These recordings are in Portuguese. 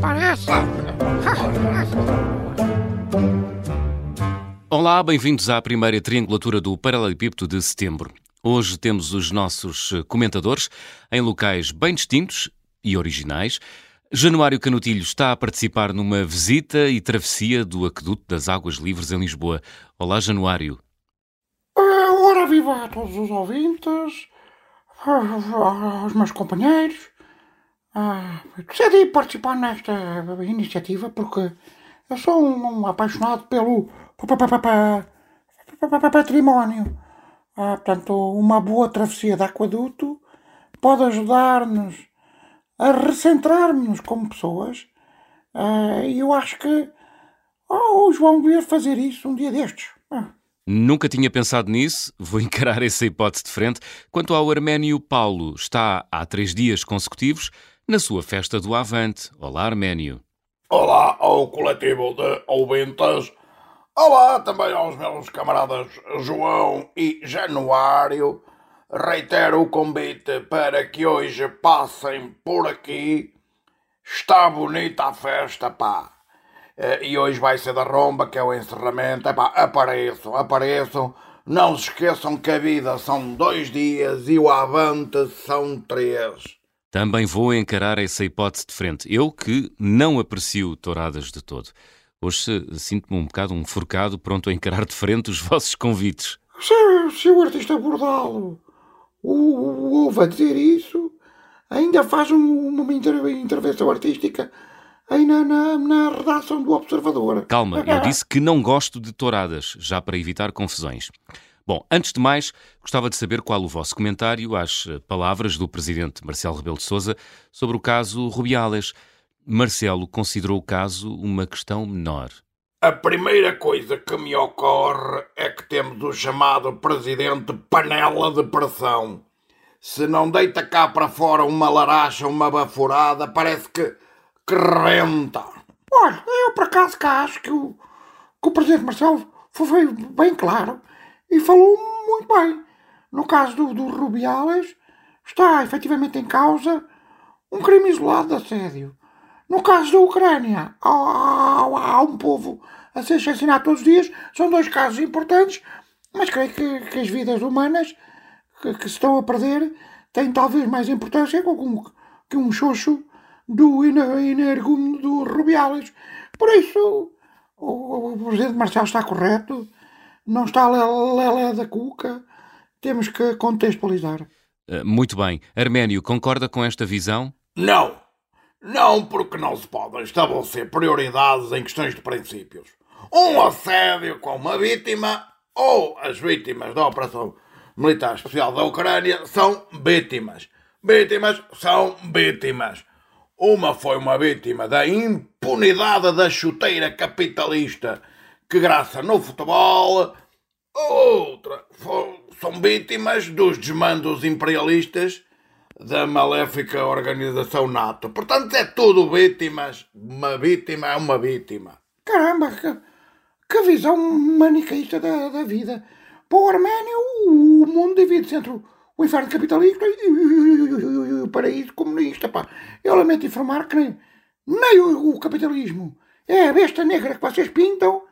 parece. Olá, bem-vindos à primeira triangulatura do Paralelepípedo de setembro. Hoje temos os nossos comentadores em locais bem distintos e originais. Januário Canutilho está a participar numa visita e travessia do Aqueduto das Águas Livres em Lisboa. Olá, Januário. Ah, ora viva a todos os ouvintes, aos meus companheiros. Ah, decidi participar nesta iniciativa porque eu sou um, um apaixonado pelo património. Ah, portanto, uma boa travessia de aqueduto pode ajudar-nos a recentrar-nos como pessoas. Ah, E eu acho que oh, o João devia fazer isso um dia destes. Ah. Nunca tinha pensado nisso, vou encarar essa hipótese de frente. Quanto ao Arménio Paulo, está há três dias consecutivos na sua festa do Avante. Olá, Arménio. Olá ao coletivo de ouvintes. Olá também aos meus camaradas João e Januário. Reitero o convite para que hoje passem por aqui. Está bonita a festa, pá. Eh, E hoje vai ser da romba, que é o encerramento. Epá, apareçam, apareçam. Não se esqueçam que a vida são dois dias e o avante são três. Também vou encarar essa hipótese de frente. Eu que não aprecio touradas de todo. Hoje eh, sinto-me um bocado um forcado, pronto a encarar de frente os vossos convites. Se, se o artista Bordalo o, o ouve a dizer isso, ainda faz um- uma inter- intervenção artística aí na, na, na redação do Observador. Calma, eu disse que não gosto de touradas, já para evitar confusões. Bom, antes de mais, gostava de saber qual o vosso comentário às eh, palavras do presidente Marcelo Rebelo de Sousa sobre o caso Rubiales. Marcelo considerou o caso uma questão menor. A primeira coisa que me ocorre é que temos o chamado presidente panela de pressão. Se não deita cá para fora uma laracha, uma baforada, parece que, que renta. Olha, eu por acaso cá acho que o, que o Presidente Marcelo foi, foi bem claro e falou muito bem. No caso do, do Rubiales, está efetivamente em causa um crime isolado de assédio. No caso da Ucrânia, há, há- há um povo a ser assassinado todos os dias. São dois casos importantes, mas creio que, que as vidas humanas que, que se estão a perder têm talvez mais importância que um, que um xoxo do energúmeno do Rubiales. Por isso, o, o presidente Marcelo está correto, não está lelé da cuca, temos que contextualizar. Eh, Muito bem. Arménio, concorda com esta visão? Não. Não, porque não se podem estabelecer prioridades em questões de princípios. Um assédio com uma vítima ou as vítimas da Operação Militar Especial da Ucrânia são vítimas. Vítimas são vítimas. Uma foi uma vítima da impunidade da chuteira capitalista que graça no futebol. Outra são vítimas dos desmandos imperialistas da maléfica organização NATO. Portanto, é tudo vítimas. Uma vítima é uma vítima. Caramba, que, que visão maniqueísta da, da vida. Para o Arménio, o mundo divide-se entre o, inferno capitalista e o paraíso comunista. Pá. Eu lamento informar que nem, nem o, o capitalismo é a besta negra que vocês pintam,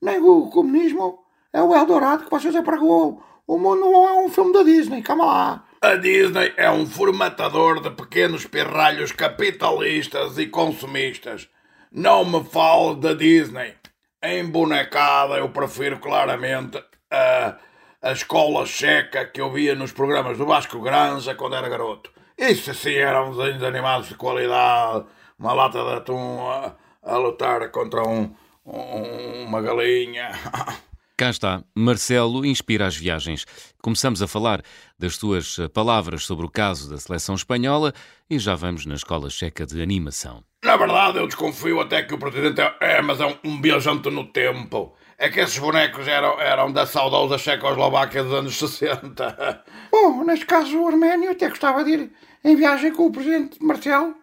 nem o comunismo é o Eldorado que vocês apregou. O mundo não é um filme da Disney, calma lá. A Disney é um formatador de pequenos pirralhos capitalistas e consumistas. Não me fale da Disney. Em bonecada eu prefiro claramente a, a escola checa que eu via nos programas do Vasco Granja quando era garoto. Isso sim eram desenhos animados de qualidade. Uma lata de atum a, a lutar contra um, uma galinha. Cá está, Marcelo inspira as viagens. Começamos a falar das tuas eh, palavras sobre o caso da seleção espanhola e já vamos na escola checa de animação. Na verdade, eu desconfio até que o presidente é, é, mas é um, um viajante no tempo. É que esses bonecos eram, eram da saudosa Checoslováquia dos anos 60. Bom, neste caso o Arménio até gostava de ir em viagem com o presidente Marcelo,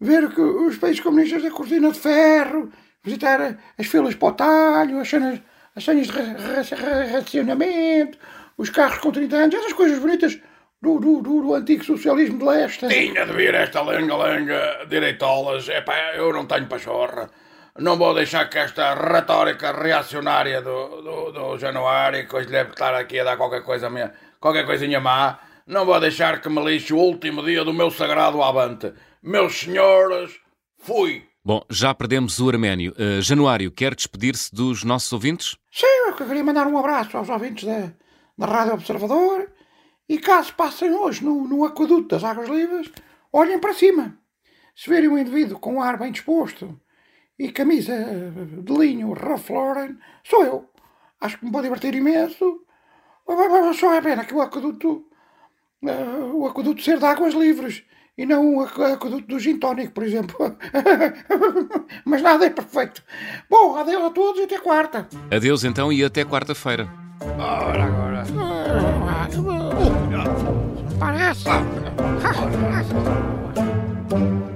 ver que os países comunistas da cortina de ferro, visitar as filas para o talho, as cenas, as cenas de ra- ra- ra- racionamento, os carros com 30 anos, essas coisas bonitas do, do, do, do antigo socialismo de leste. Tinha de vir esta lenga-lenga direitolas. Epá, eu não tenho pachorra. Não vou deixar que esta retórica reacionária do, do, do Januário, que hoje deve estar aqui a dar qualquer coisa minha, qualquer coisinha má, não vou deixar que me lixe o último dia do meu sagrado avante. Meus senhores, fui! Bom, já perdemos o Arménio. Uh, Januário, quer despedir-se dos nossos ouvintes? Sim, eu queria mandar um abraço aos ouvintes da, da Rádio Observador e caso passem hoje no, no aqueduto das Águas Livres, olhem para cima. Se verem um indivíduo com um ar bem disposto e camisa de linho Ralph sou eu. Acho que me vou divertir imenso. Só é pena que o aqueduto, uh, o aqueduto ser de águas livres e não o aqueduto do gin tónico, por exemplo. Mas nada é perfeito. Bom, adeus a todos e até quarta. Adeus então e até quarta-feira. Ora, agora. Parece.